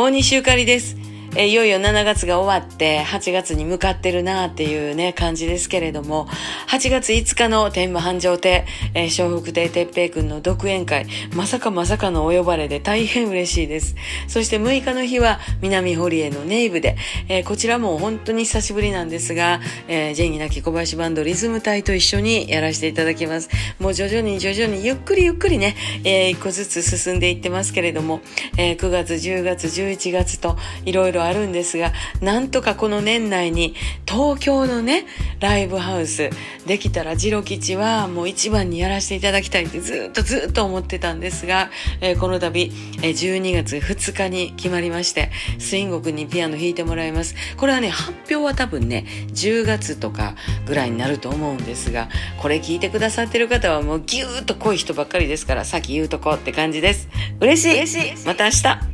大西ゆかりです。えいよいよ7月が終わって8月に向かってるなっていうね感じですけれども8月5日の天満繁盛亭、えー、笑福亭哲平くんの独演会まさかまさかのお呼ばれで大変嬉しいです。そして6日の日は南堀江のネイブで、えー、こちらも本当に久しぶりなんですが、えー、ジェニーなき小林バンドリズム隊と一緒にやらせていただきます。もう徐々に徐々にゆっくりゆっくりね、えー、一個ずつ進んでいってますけれども、え、9月10月11月といろいろろあるんですが、なんとかこの年内に東京のね、ライブハウスできたらジロ吉はもう一番にやらせていただきたいってずっとずっと思ってたんですが、えー、この度、えー、12月2日に決まりまして、スインゴくんにピアノ弾いてもらいます。これはね、発表は多分ね、10月とかぐらいになると思うんですが、これ聞いてくださってる方はもうギューッと濃い人ばっかりですから、先言うとこって感じです。嬉しい嬉しいまた明日